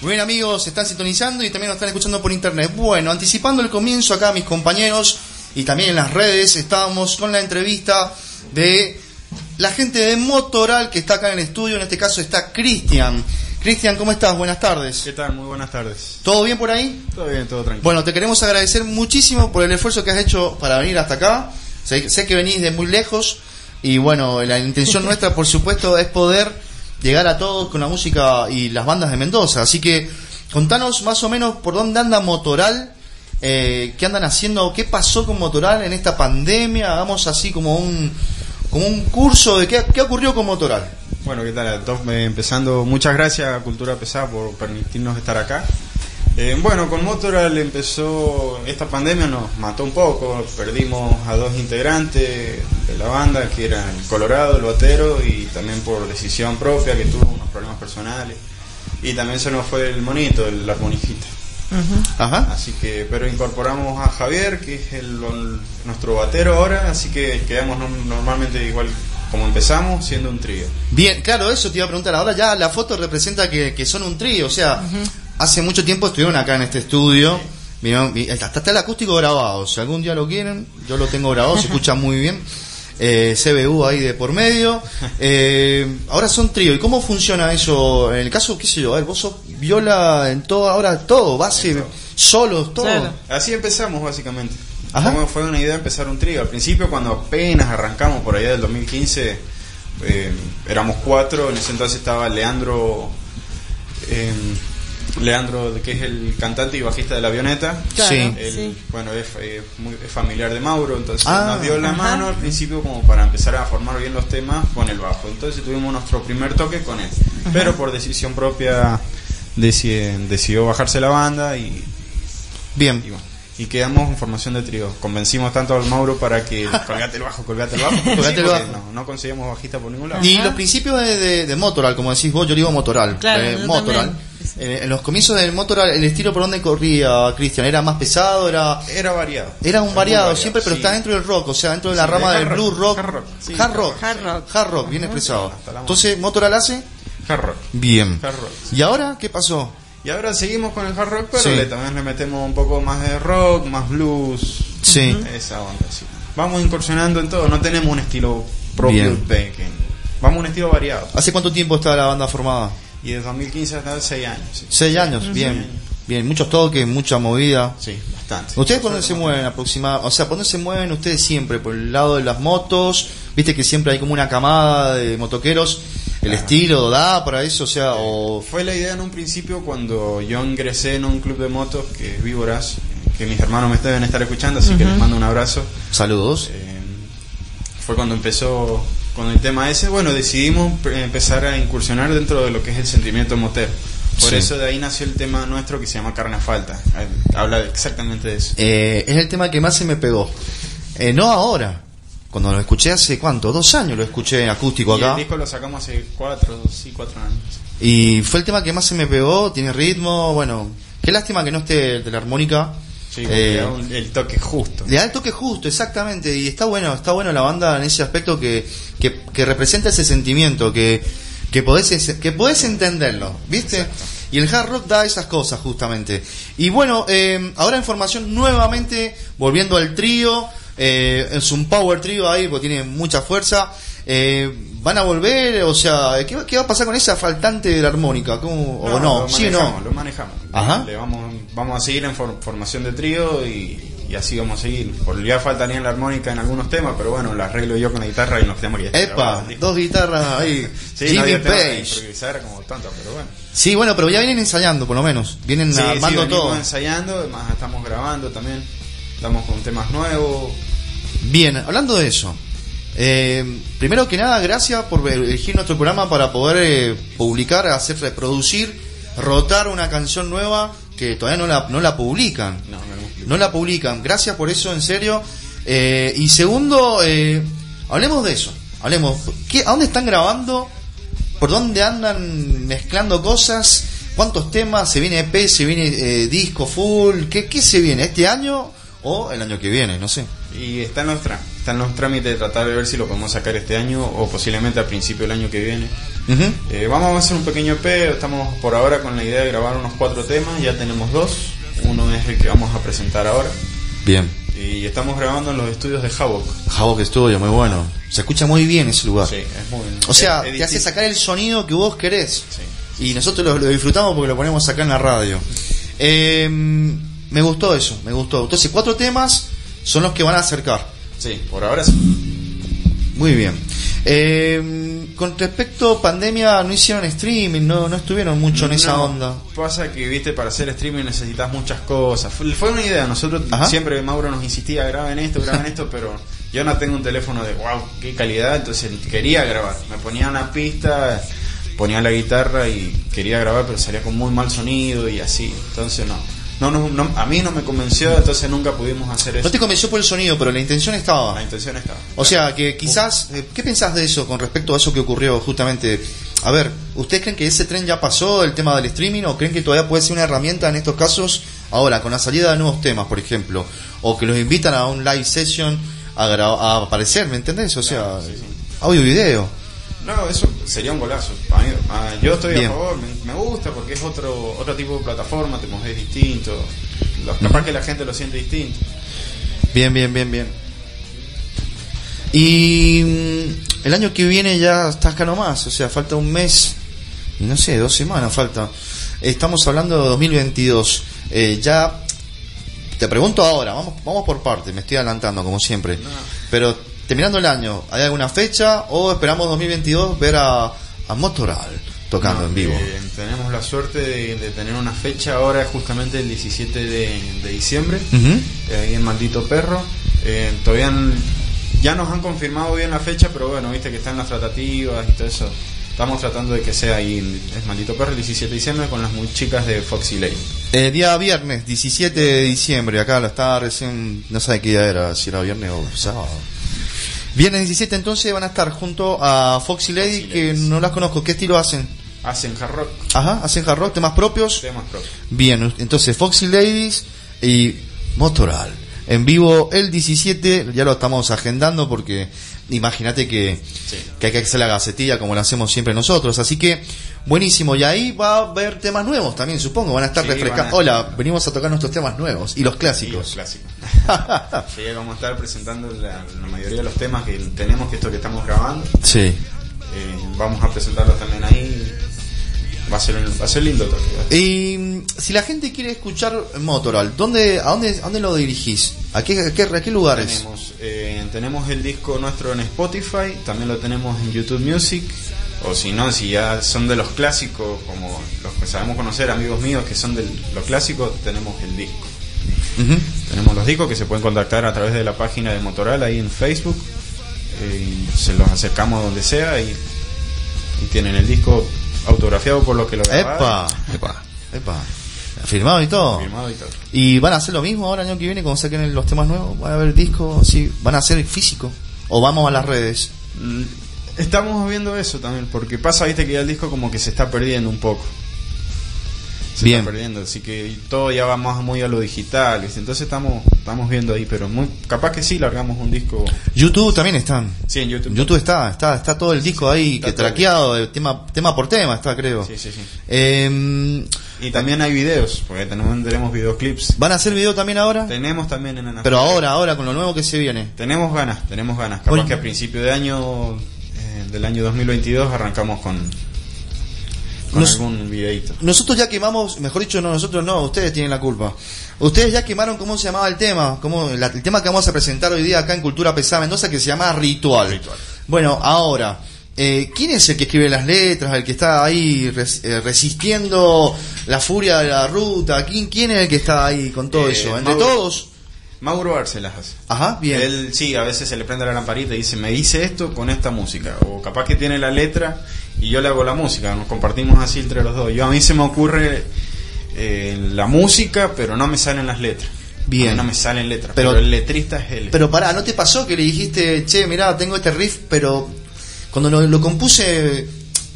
Muy bien amigos, están sintonizando y también nos están escuchando por internet. Bueno, anticipando el comienzo acá mis compañeros y también en las redes estábamos con la entrevista de la gente de Motoral que está acá en el estudio, en este caso está Cristian. Cristian, ¿cómo estás? Buenas tardes. ¿Qué tal? Muy buenas tardes. ¿Todo bien por ahí? Todo bien, todo tranquilo. Bueno, te queremos agradecer muchísimo por el esfuerzo que has hecho para venir hasta acá. Sé, sé que venís de muy lejos y bueno, la intención nuestra, por supuesto, es poder llegar a todos con la música y las bandas de Mendoza. Así que contanos más o menos por dónde anda Motoral, eh, qué andan haciendo, qué pasó con Motoral en esta pandemia. Hagamos así como un, como un curso de qué, qué ocurrió con Motoral. Bueno, ¿qué tal? Eh, empezando, muchas gracias a Cultura Pesada por permitirnos estar acá. Eh, bueno, con Motoral empezó esta pandemia, nos mató un poco, perdimos a dos integrantes de la banda, que eran Colorado, el batero, y también por decisión propia, que tuvo unos problemas personales. Y también se nos fue el monito, el armonijita. Ajá. Así que, pero incorporamos a Javier, que es el, nuestro batero ahora, así que quedamos normalmente igual como empezamos, siendo un trío. Bien, claro, eso te iba a preguntar. Ahora ya la foto representa que, que son un trío, o sea, hace mucho tiempo estuvieron acá en este estudio. hasta está el acústico grabado. Si algún día lo quieren, yo lo tengo grabado, se escucha muy bien. Eh, CBU ahí de por medio. Eh, ahora son trío. ¿Y cómo funciona eso? En el caso, qué sé yo, a ver, vos sos viola en todo, ahora todo, base, solos, todo. Así empezamos básicamente. fue una idea empezar un trío. Al principio, cuando apenas arrancamos por allá del 2015, eh, éramos cuatro. En ese entonces estaba Leandro. Leandro, que es el cantante y bajista de la avioneta. sí. Bueno, es, muy, familiar de Mauro, entonces ah, nos dio la mano al principio como para empezar a formar bien los temas con el bajo. Entonces tuvimos nuestro primer toque con él. Pero por decisión propia decidió bajarse la banda y... Bien y quedamos en formación de trío. Convencimos tanto al Mauro para que colgate el bajo, colgate el bajo, colgate el bajo. No, no conseguimos bajista por ningún lado. Y los principios de, de, Motoral, como decís vos, yo digo Motoral. Eh, Motoral. Eh, en los comienzos del Motoral, el estilo por donde corría Cristian, ¿era más pesado? Era era variado. Era un variado, siempre, pero está dentro del rock, o sea, dentro de la rama del blues rock. Hard rock. hard rock. Hard rock. Hard rock, bien expresado. Entonces, ¿Motoral hace? Hard rock. Bien. ¿Y ahora qué pasó? Y ahora seguimos con el hard rock, pero le, también le metemos un poco más de rock, más blues. Sí. Esa onda, sí. Vamos incursionando en todo, no tenemos un estilo propio de Vamos a un estilo variado. ¿Hace cuánto tiempo está la banda formada? Y desde 2015 hasta 6 años. Sí. 6 años, bien. Bien, muchos toques, mucha movida. Sí, bastante. ¿Ustedes por dónde se mueven aproximadamente? O sea, ¿por dónde se mueven ustedes siempre? ¿Por el lado de las motos? Viste que siempre hay como una camada de motoqueros el estilo da para eso, o sea, o... Fue la idea en un principio cuando yo ingresé en un club de motos que es Víboras, que mis hermanos me deben estar escuchando, así que les mando un abrazo. Saludos. Eh, fue cuando empezó con el tema ese, bueno, decidimos empezar a incursionar dentro de lo que es el sentimiento motero. Por eso de ahí nació el tema nuestro que se llama Carne a Falta. Habla exactamente de eso. Eh, es el tema que más se me pegó. Eh, no ahora, cuando lo escuché hace cuánto, dos años lo escuché acústico acá. el disco lo sacamos hace cuatro, sí, cuatro años. Y fue el tema que más se me pegó, tiene ritmo, bueno, qué lástima que no esté de la armónica. Sí, eh, el toque justo. Le da el toque justo, exactamente, y está bueno, está bueno la banda en ese aspecto que, que, representa ese sentimiento, que, que, podés, que podés entenderlo, ¿viste? Y el hard rock da esas cosas justamente. Y bueno, eh, ahora información nuevamente, volviendo al trío, eh, es un power trio ahí, porque tiene mucha fuerza. Eh, ¿Van a volver? O sea, ¿qué, va a pasar con esa faltante de la armónica? ¿Cómo, ¿O no? Lo ¿Sí no? Lo manejamos. Le vamos, vamos a seguir en formación de trío y, así vamos a seguir. Por ya faltaría la armónica en algunos temas, pero bueno, la arreglo yo con la guitarra y nos quedamos ya. Epa, dos guitarras ahí. sí, Jimmy Page. como tanto, pero bueno. Sí, bueno, pero ya vienen ensayando, por lo menos. Vienen armando sí, todo. ensayando, además estamos grabando también. Estamos con temas nuevos. Bien, hablando de eso, eh, primero que nada, gracias por elegir nuestro programa para poder eh, publicar, hacer reproducir, rotar una canción nueva que todavía no la, no la publican. No, la publican. Gracias por eso, en serio. Eh, y segundo, hablemos de eso. Hablemos. ¿qué, ¿A dónde están grabando? ¿Por dónde andan mezclando cosas? ¿Cuántos temas? ¿Se viene EP? ¿Se viene disco full? ¿Qué, ¿Qué se viene? ¿Este año? o el año que viene, no sé. Y está en, nuestra, están los trámites de tratar de ver si lo podemos sacar este año o posiblemente al principio del año que viene. Eh, vamos a hacer un pequeño EP, estamos por ahora con la idea de grabar unos cuatro temas, ya tenemos dos, uno es el que vamos a presentar ahora. Bien. Y estamos grabando en los estudios de Havok. Havok Studio, muy bueno. Se escucha muy bien ese lugar. Sí, es muy O sea, te hace sacar el sonido que vos querés. Y nosotros lo, disfrutamos porque lo ponemos acá en la radio. Eh, me gustó eso, me gustó. Entonces, cuatro temas son los que van a acercar. Sí, por ahora sí. Muy bien. Eh, con respecto a pandemia, no hicieron streaming, no, no estuvieron mucho en esa onda. Pasa que, viste, para hacer streaming necesitas muchas cosas. Fue, una idea, nosotros siempre Mauro nos insistía, graben esto, graben esto, pero yo no tengo un teléfono de wow, qué calidad, entonces quería grabar. Me ponía una pista, ponía la guitarra y quería grabar, pero salía con muy mal sonido y así. Entonces no no, no, a mí no me convenció, entonces nunca pudimos hacer eso. No te convenció por el sonido, pero la intención estaba. La intención estaba. O sea, que quizás, eh, ¿qué pensás de eso con respecto a eso que ocurrió justamente? A ver, ¿ustedes creen que ese tren ya pasó, el tema del streaming, o creen que todavía puede ser una herramienta en estos casos, ahora, con la salida de nuevos temas, por ejemplo, o que los invitan a un live session a, a aparecer, ¿me entendés? O sea, audio y video. No, eso sería un golazo. yo estoy a favor, me, gusta porque es otro otro tipo de plataforma, te es distinto. Capaz que la gente lo siente distinto. Bien, bien, bien, bien. Y mm, el año que viene ya está acá nomás, o sea, falta un mes, no sé, dos semanas falta. Estamos hablando de 2022. Eh, ya te pregunto ahora, vamos, vamos por parte, me estoy adelantando como siempre. Pero terminando el año, ¿hay alguna fecha o esperamos 2022 ver a, a Motoral tocando en vivo? Eh, tenemos la suerte de, tener una fecha ahora, justamente el 17 de, diciembre, eh, ahí en Maldito Perro. Eh, todavía ya nos han confirmado bien la fecha, pero bueno, viste que están las tratativas y todo eso. Estamos tratando de que sea ahí, es Maldito Perro, el 17 de diciembre, con las muy chicas de Foxy Lane. día viernes, 17 de diciembre, acá la estaba recién, no sé qué día era, si era viernes o sábado. Viernes 17 entonces van a estar junto a Foxy Lady, que no las conozco. ¿Qué estilo hacen? Hacen hard rock. Ajá, hacen hard rock, temas propios. Temas propios. Bien, entonces Foxy Ladies y Motoral. En vivo el 17, ya lo estamos agendando porque imagínate que, que hay que hacer la gacetilla como lo hacemos siempre nosotros. Así que buenísimo. Y ahí va a haber temas nuevos también, supongo. Van a estar refrescando. Hola, venimos a tocar nuestros temas nuevos y los clásicos. Y los clásicos. sí, vamos a estar presentando la, mayoría de los temas que tenemos, que esto que estamos grabando. Sí. Eh, vamos a presentarlos también ahí. Va a ser, va a ser lindo Y mm, si la gente quiere escuchar Motoral, ¿dónde, a, dónde, dónde lo dirigís? ¿A qué, a qué, lugares? Tenemos, eh, tenemos el disco nuestro en Spotify, también lo tenemos en YouTube Music, o si no, si ya son de los clásicos, como los que sabemos conocer, amigos míos que son de los clásicos, tenemos el disco. Tenemos los discos que se pueden contactar a través de la página de Motoral ahí en Facebook. Eh, se los acercamos donde sea y, tienen el disco autografiado por los que lo grabaron. Epa, epa, epa. Firmado y todo. Firmado y todo. ¿Y van a hacer lo mismo ahora el año que viene cuando saquen los temas nuevos? ¿Van a haber discos? ¿Sí? ¿Van a hacer físico? ¿O vamos a las redes? Mm, estamos viendo eso también, porque pasa, viste, que ya el disco como que se está perdiendo un poco se Bien. está perdiendo, así que todo ya va más muy a lo digital, entonces estamos estamos viendo ahí, pero muy capaz que sí largamos un disco. YouTube también están. Sí, en YouTube. YouTube está, está, está todo el disco ahí que traqueado, tema tema por tema está, creo. Sí, sí, sí. Em, y también hay videos, porque tenemos, tenemos videoclips. ¿Van a hacer video también ahora? Tenemos también en Pero ahora, ahora, con lo nuevo que se viene. Tenemos ganas, tenemos ganas. Capaz que a principio de año, del año 2022, arrancamos con, nosotros ya quemamos, mejor dicho, no, nosotros no, ustedes tienen la culpa. Ustedes ya quemaron cómo se llamaba el tema, como el tema que vamos a presentar hoy día acá en Cultura Pesada Mendoza, que se llama Ritual. Bueno, ahora, eh, ¿quién es el que escribe las letras, el que está ahí eh, resistiendo la furia de la ruta? ¿Quién, ¿Quién es el que está ahí con todo eh, eso? ¿Entre todos? Mauro Arcelas hace. Ajá, bien. Él sí, a veces se le prende la lamparita y dice, me dice esto con esta música. O capaz que tiene la letra y yo le hago la música, nos compartimos así entre los dos. Yo a mí se me ocurre eh, la música, pero no me salen las letras. Bien. No me salen letras, pero, el letrista es él. Pero pará, ¿no te pasó que le dijiste, che, mirá, tengo este riff, pero cuando lo, compuse,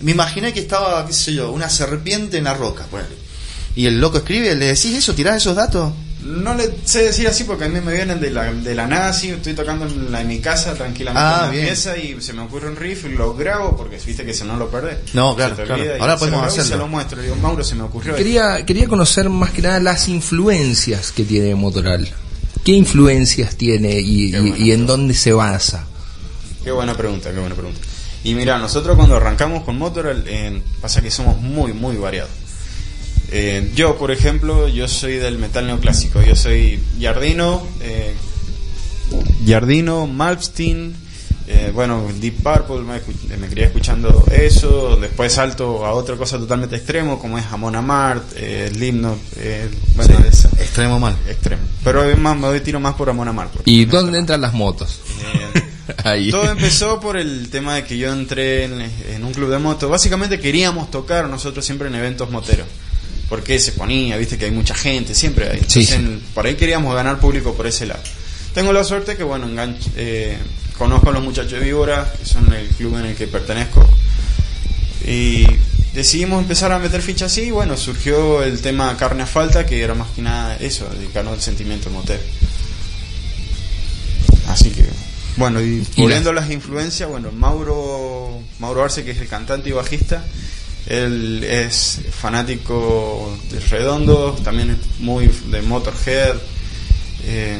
me imaginé que estaba, qué sé yo, una serpiente en la roca, Y el loco escribe, ¿le decís eso? ¿Tirás esos datos? No le sé decir así porque a mí me vienen de la, de la nada, así, estoy tocando en, la, en mi casa tranquilamente Ah, en la bien. pieza y se me ocurre un riff y lo grabo porque viste que si no lo perdés. No, claro, Ahora se podemos hacerlo. Se lo muestro, le digo, Mauro, se me ocurrió. esto". Quería, quería conocer más que nada las influencias que tiene Motoral. ¿Qué influencias tiene y en dónde se basa? Qué buena pregunta, qué buena pregunta. Y mira, nosotros cuando arrancamos con Motoral, eh, pasa que somos muy, muy variados. Eh, yo, por ejemplo, yo soy del metal neoclásico. Yo soy Yardino, eh, Yardino, Malmsteen, eh, bueno, Deep Purple, me, crié escuchando eso. Después salto a otra cosa totalmente extremo, como es Amon Amart, eh, Slipknot, eh, bueno, Sí, esa, extremo mal. extremo. Pero es más, me doy tiro más por Amon Amart. ¿Y dónde entran las motos? Ahí. todo empezó por el tema de que yo entré en, en un club de moto. Básicamente queríamos tocar nosotros siempre en eventos moteros. Porque se ponía, viste que hay mucha gente, siempre hay. Entonces, sí. en- por ahí queríamos ganar público por ese lado. Tengo la suerte que, bueno, enganch- eh, conozco a los muchachos de Víbora, que son el club en el que pertenezco. Y decidimos empezar a meter fichas así. Y bueno, surgió el tema Carne a Falta, que era más que nada eso, dedicarnos al sentimiento motero. Así que, bueno, y Y volviendo a las influencias, bueno, Mauro, Mauro Arce, que es el cantante y bajista, él es fanático de Redondo, también es muy de Motorhead, eh,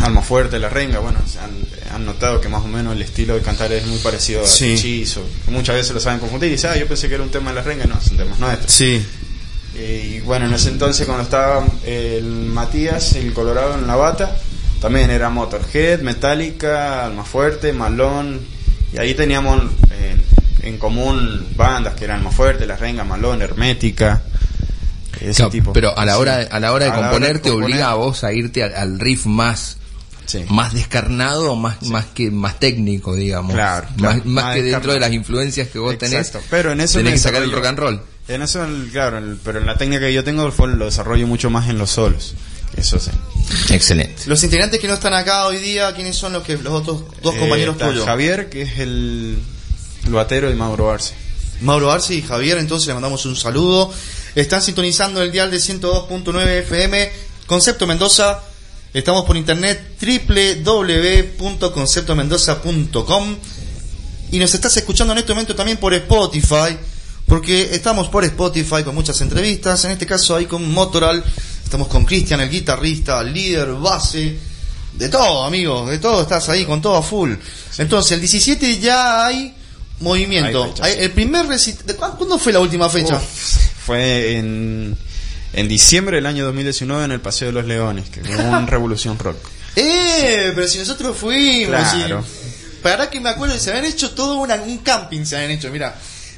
Alma Fuerte, La Renga, bueno, han, han notado que más o menos el estilo de cantar es muy parecido a Sí. Hechizo, muchas veces lo saben confundir y dicen, ah, yo pensé que era un tema de La Renga, no, son temas nuestros. Sí. Eh, y bueno, en ese entonces cuando estaba el Matías, el Colorado en la bata, también era Motorhead, Metallica, Almafuerte, Malón, y ahí teníamos eh, en común bandas que eran Almafuerte, La Renga, Malón, Hermética, ese Claro, tipo. Pero a la Sí. hora, a la hora de A hora componer de te componer, obliga a vos a irte al, al riff más sí. más descarnado, más más que más técnico, digamos. Claro, más, claro, más más que dentro descarnado. de las influencias que vos tenés. Exacto, pero en eso tenés que sacar el rock and roll. En eso, el- claro, el- pero en la técnica que yo tengo fue, lo desarrollo mucho más en los solos. Eso sí. Excelente. Los integrantes que no están acá hoy día, ¿quiénes son los que los otros dos Eh, compañeros está tuyos? Javier, que es el, el batero, y Mauro Arce. Mauro Arce y Javier, entonces le mandamos un saludo. Están sintonizando el dial de 102.9 FM, Concepto Mendoza. Estamos por internet www.conceptomendoza.com y nos estás escuchando en este momento también por Spotify, porque estamos por Spotify con muchas entrevistas, en este caso ahí con Motoral, estamos con Cristian, el guitarrista, líder, base, de todo, amigos, de todo, estás ahí con todo a full. Entonces, el 17 ya hay movimiento. Hay el primer recital, ¿cuándo fue la última fecha? Uf, fue en, en diciembre del año 2019 en el Paseo de los Leones, que fue una revolución rock. Eh, pero si nosotros fuimos. Claro. y- para que me acuerdo, se habían hecho todo una- un camping, se habían hecho, mira.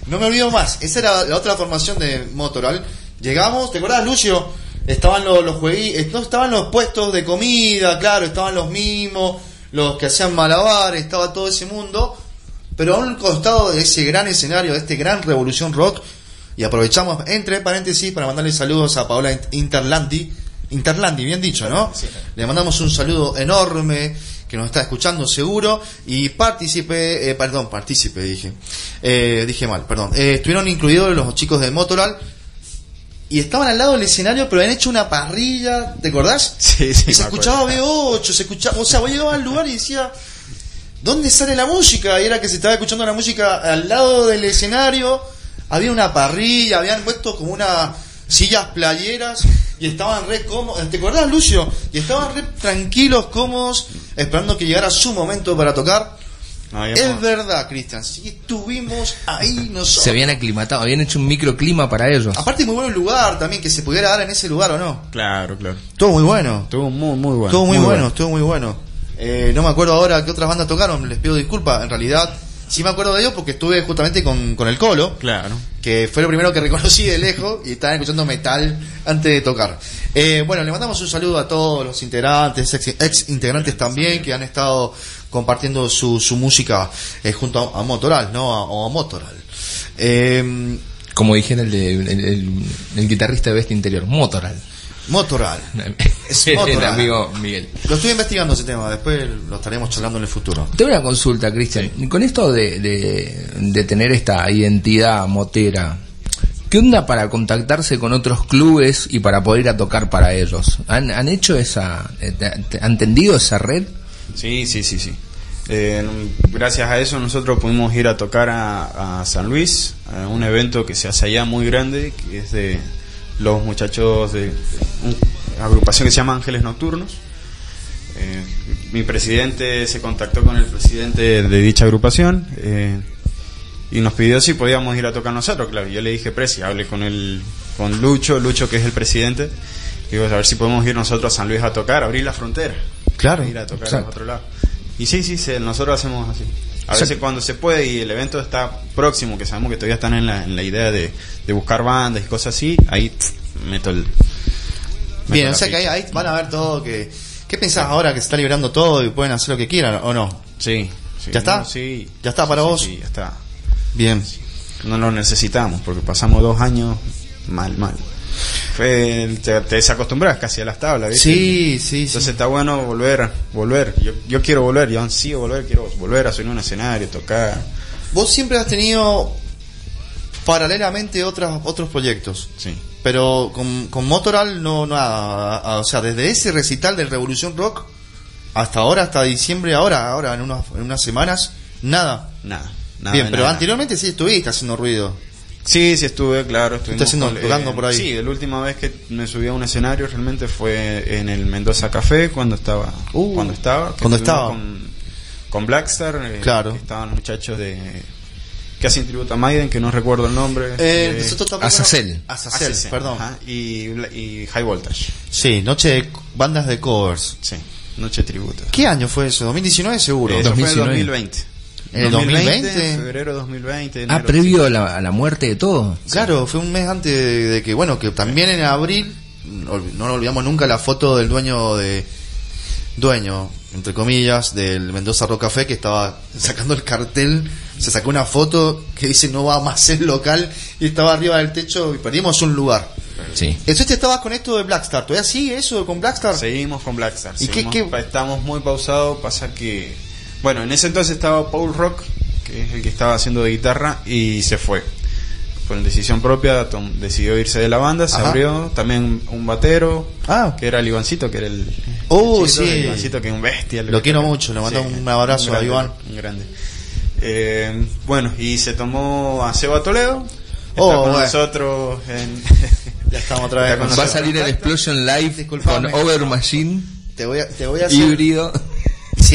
No me olvido más. Esa era la otra formación de Motoral. Llegamos, ¿te acordás, Lucio? Estaban los, los juegui- no estaban los puestos de comida, claro, estaban los mimos, los que hacían malabares, estaba todo ese mundo. Pero a un costado de ese gran escenario, de este gran revolución rock, y aprovechamos, entre paréntesis, para mandarle saludos a Paola Interlandi. Interlandi, bien dicho, ¿no? Sí. Le mandamos un saludo enorme, que nos está escuchando seguro, y partícipe, eh, perdón, partícipe dije, eh, dije mal, perdón. Eh, estuvieron incluidos los chicos de Motoral, y estaban al lado del escenario, pero habían hecho una parrilla, ¿te acordás? Sí, sí. y se escuchaba B8, se escuchaba, o sea, vos llegabas al lugar y decía, ¿dónde sale la música? Y era que se estaba escuchando la música al lado del escenario, había una parrilla, habían puesto como unas sillas playeras y estaban re cómodos, ¿te acordás Lucio? Y estaban re tranquilos, cómodos, esperando que llegara su momento para tocar. No, Es verdad, Cristian, sí estuvimos ahí nosotros. Se habían aclimatado, habían hecho un microclima para ellos. Aparte muy bueno el lugar también, que se pudiera dar en ese lugar o no. Claro, claro. Todo muy bueno. Estuvo muy, muy bueno. Estuvo muy, bueno, estuvo muy bueno. Eh, no me acuerdo ahora qué otras bandas tocaron, les pido disculpas. En realidad, sí me acuerdo de ellos porque estuve justamente con, con el Colo, Claro. que fue lo primero que reconocí de lejos y estaban escuchando metal antes de tocar. Eh, bueno, le mandamos un saludo a todos los integrantes, ex, ex integrantes también, que han estado compartiendo su, su música eh, junto a, a Motoral, ¿no? A- o a Motoral. Eh, Como dijera el, de- el, el- el guitarrista de Bestia Interior, Motoral. Motoral. Es el Motoral. amigo Miguel. Lo estoy investigando ese tema, después lo estaremos charlando en el futuro. Tengo una consulta, Cristian. Con esto de, de, de tener esta identidad motera, ¿Qué onda para contactarse con otros clubes y para poder ir a tocar para ellos? ¿Han, han hecho esa, eh, han tendido esa red? Sí, sí, sí, sí. Eh, gracias a eso nosotros pudimos ir a tocar a, a San Luis, a un evento que se hace allá muy grande, que es de los muchachos de, una agrupación que se llama Ángeles Nocturnos. Eh, mi presidente se contactó con el presidente de dicha agrupación eh, y nos pidió si podíamos ir a tocar nosotros. Claro, yo le dije, Presi, hable con el con Lucho, Lucho que es el presidente, digo, a ver si podemos ir nosotros a San Luis a tocar, abrir la frontera Claro, ir a tocar a otro lado. Y sí, sí, se- nosotros hacemos así. A O sea veces cuando se puede y el evento está próximo, que sabemos que todavía están en la, en la idea de, de buscar bandas y cosas así, ahí pff, meto el... meto Bien, o sea que ahí, van a ver todo que... ¿Qué pensás ahora que se está liberando todo y pueden hacer lo que quieran o no? Sí. sí, ¿Ya está? no, sí. ¿Ya está para Sí, vos? Sí, ya está. Bien. No lo necesitamos porque pasamos dos años mal, mal. Fue, te, te desacostumbras casi a las tablas, ¿viste? Sí, sí, sí. Entonces está bueno volver, volver. Yo, yo quiero volver, yo ansío volver, quiero volver a subir un escenario, tocar. Vos siempre has tenido paralelamente otras, otros proyectos. Sí. Pero con, con Motoral no nada. A- O sea, desde ese recital de Revolución Rock hasta ahora, hasta diciembre, ahora, ahora en unas, en unas semanas, nada. Nada. nada Bien, pero nada. anteriormente sí estuviste haciendo ruido. Sí, sí estuve, claro. estuvimos haciendo- con- tocando por ahí. Sí, la última vez que me subí a un escenario realmente fue en el Mendoza Café cuando estaba. Uh, cuando estaba. cuando estaba. Con, con Blackstar. eh, Claro. estaban los muchachos de. que hacen tributo a Maiden, que no recuerdo el nombre. Eh, eh, Azazel. Azazel, Azazel, perdón. ajá, y, y High Voltage. Sí, noche de bandas de covers. Sí, Noche Tributo. ¿Qué año fue eso? ¿2019 seguro? Eso fue en 2019. 2020. ¿En el 2020? Febrero 2020. Ah, previo a la, a la muerte de todo. Claro, fue un mes antes de, de que, bueno, que también en abril, no, no olvidamos nunca, la foto del dueño de, dueño, entre comillas, del Mendoza Rock Café que estaba sacando el cartel, se sacó una foto que dice no va más el local y estaba arriba del techo y perdimos un lugar. Sí. Entonces te estabas con esto de Blackstar, ¿todavía sigue eso con Blackstar? Seguimos con Blackstar. ¿Y qué- seguimos- qué- pa- Estamos muy pausados. Pasa que. Bueno, en ese entonces estaba Paul Rock, que es el que estaba haciendo de guitarra, y se fue. Por decisión propia, tom- decidió irse de la banda, se Ajá. abrió. También un batero, Ah, que era el Ivancito, que era el. Oh, el chico, sí. el Ivancito, que es un bestia. Lo quiero mucho, le mando un abrazo un grande, a Iván. Un grande. Eh, bueno, y se tomó a Seba Toledo. Está Oh, con bueno. nosotros en. ya estamos otra vez Ya con Va a salir el Explosion Live Disculpame. con Over Machine, Te voy a, te voy a hacer... híbrido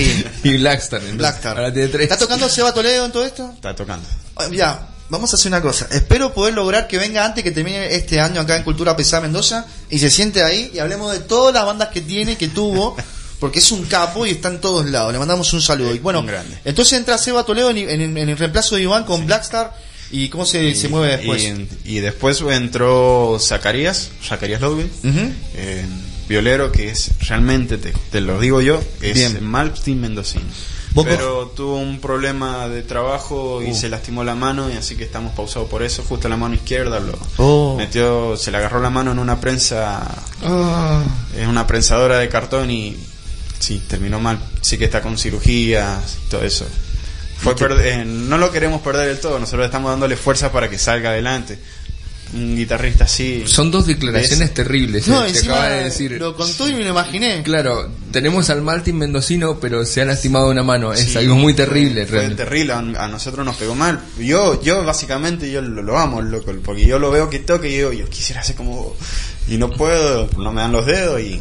Sí, y Blackstar. entonces. Blackstar. Ahora tiene tres. ¿Está tocando Seba Toledo en todo esto? Está tocando. Ah, Ya, vamos a hacer una cosa. Espero poder lograr que venga antes que termine este año acá en Cultura Pesada Mendoza y se siente ahí y hablemos de todas las bandas que tiene, que tuvo, porque es un capo y está en todos lados. Le mandamos un saludo. Y bueno, grande. entonces entra Seba Toledo en, en- en el reemplazo de Iván con Blackstar y cómo se, se mueve después. Y, y después entró Zacarías, Zacarías Ludwig, Ujú. eh, violero, que es realmente, te, te lo digo yo, es Bien. Maltin Mendocino. ¿Vos Pero tuvo un problema de trabajo y Uh. se lastimó la mano, y así que estamos pausados por eso. Justo la mano izquierda lo Oh. metió, se le agarró la mano en una prensa, Ah. es una prensadora de cartón y sí, terminó mal. Sí que está con cirugías y todo eso. Fue eh, no lo queremos perder del todo, nosotros estamos dándole fuerza para que salga adelante. Un guitarrista así. Son dos declaraciones terribles. No, eh, acaba de decir. lo contó y me lo imaginé. Claro, tenemos al Martín Mendocino, pero se ha lastimado una mano. Es Sí, algo muy terrible, Fue, terrible, a, a nosotros nos pegó mal. Yo, yo básicamente, yo lo, lo amo, el loco, porque yo lo veo que toca y yo, yo quisiera hacer como... Y no puedo, no me dan los dedos y...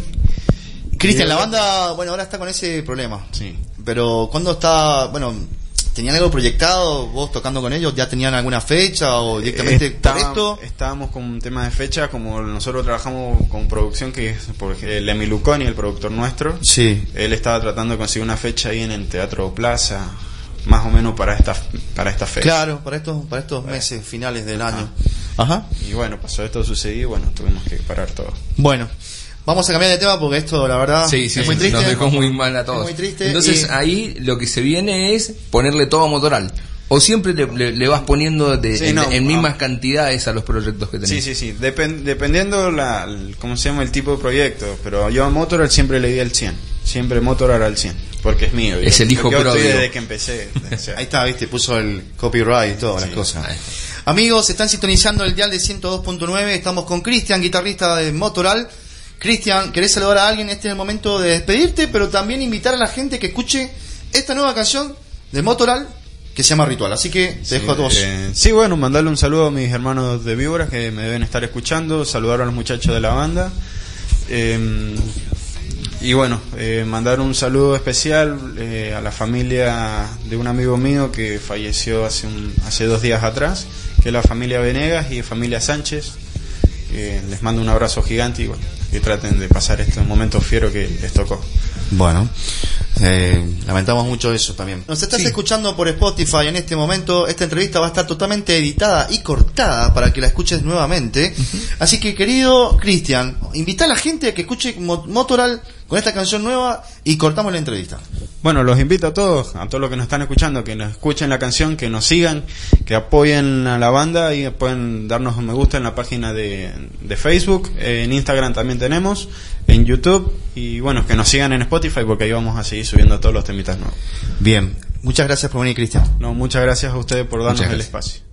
Cristian, la banda, bueno, ahora está con ese problema. Sí. Pero cuando está, bueno, ¿tenían algo proyectado vos tocando con ellos? ¿Ya tenían alguna fecha o directamente por Estaba- esto? Estábamos con un tema de fecha, como nosotros trabajamos con producción, que es porque Emi Luconi, el productor nuestro, Sí. él estaba tratando de conseguir una fecha ahí en el Teatro Plaza, más o menos para esta, para esta fecha. Claro, para estos, para estos meses finales del año. Ajá. Y bueno, pasó esto, sucedió y bueno, tuvimos que parar todo. Bueno, vamos a cambiar de tema porque esto, la verdad, Sí, sí, es muy sí, triste. nos dejó muy mal a todos. Es muy triste. Entonces y- ahí lo que se viene es ponerle todo a Motoral. O siempre le, le- le vas poniendo de- Sí, en, no, en ah. mismas cantidades a los proyectos que tenés. Sí, sí, sí. Depen- dependiendo la, el- cómo se llama el tipo de proyecto. Pero yo a Motorhead siempre le di el 100. Siempre Motorhead al 100. Porque es mío. Es Yo- el hijo pródigo. desde que empecé. o sea, Ahí está, viste, puso el copyright y todas las cosas. Amigos, están sintonizando el dial de 102.9. Estamos con Cristian, guitarrista de Motoral. Cristian, ¿querés saludar a alguien? Este es el momento de despedirte, pero también invitar a la gente que escuche esta nueva canción de Motoral que se llama Ritual. Así que te dejo a todos. Eh, sí, bueno, mandarle un saludo a mis hermanos de Víboras que me deben estar escuchando, saludar a los muchachos de la banda. Eh, y bueno, eh, mandar un saludo especial a la familia de un amigo mío que falleció hace, un, hace dos días atrás, que es la familia Venegas y familia Sánchez. Les mando un abrazo gigante y bueno, que traten de pasar este momento fiero que les tocó. Bueno, eh, lamentamos mucho eso también. Nos estás escuchando por Spotify en este momento. Esta entrevista va a estar totalmente editada y cortada para que la escuches nuevamente. Así que, querido Cristian, invita a la gente a que escuche Motoral con esta canción nueva y cortamos la entrevista. Bueno, los invito a todos, a todos los que nos están escuchando, que nos escuchen la canción, que nos sigan, que apoyen a la banda y pueden darnos un me gusta en la página de, de Facebook, en Instagram también tenemos, en YouTube y bueno, que nos sigan en Spotify porque ahí vamos a seguir subiendo todos los temitas nuevos. Bien, muchas gracias por venir, Cristian. No, muchas gracias a ustedes por darnos el espacio.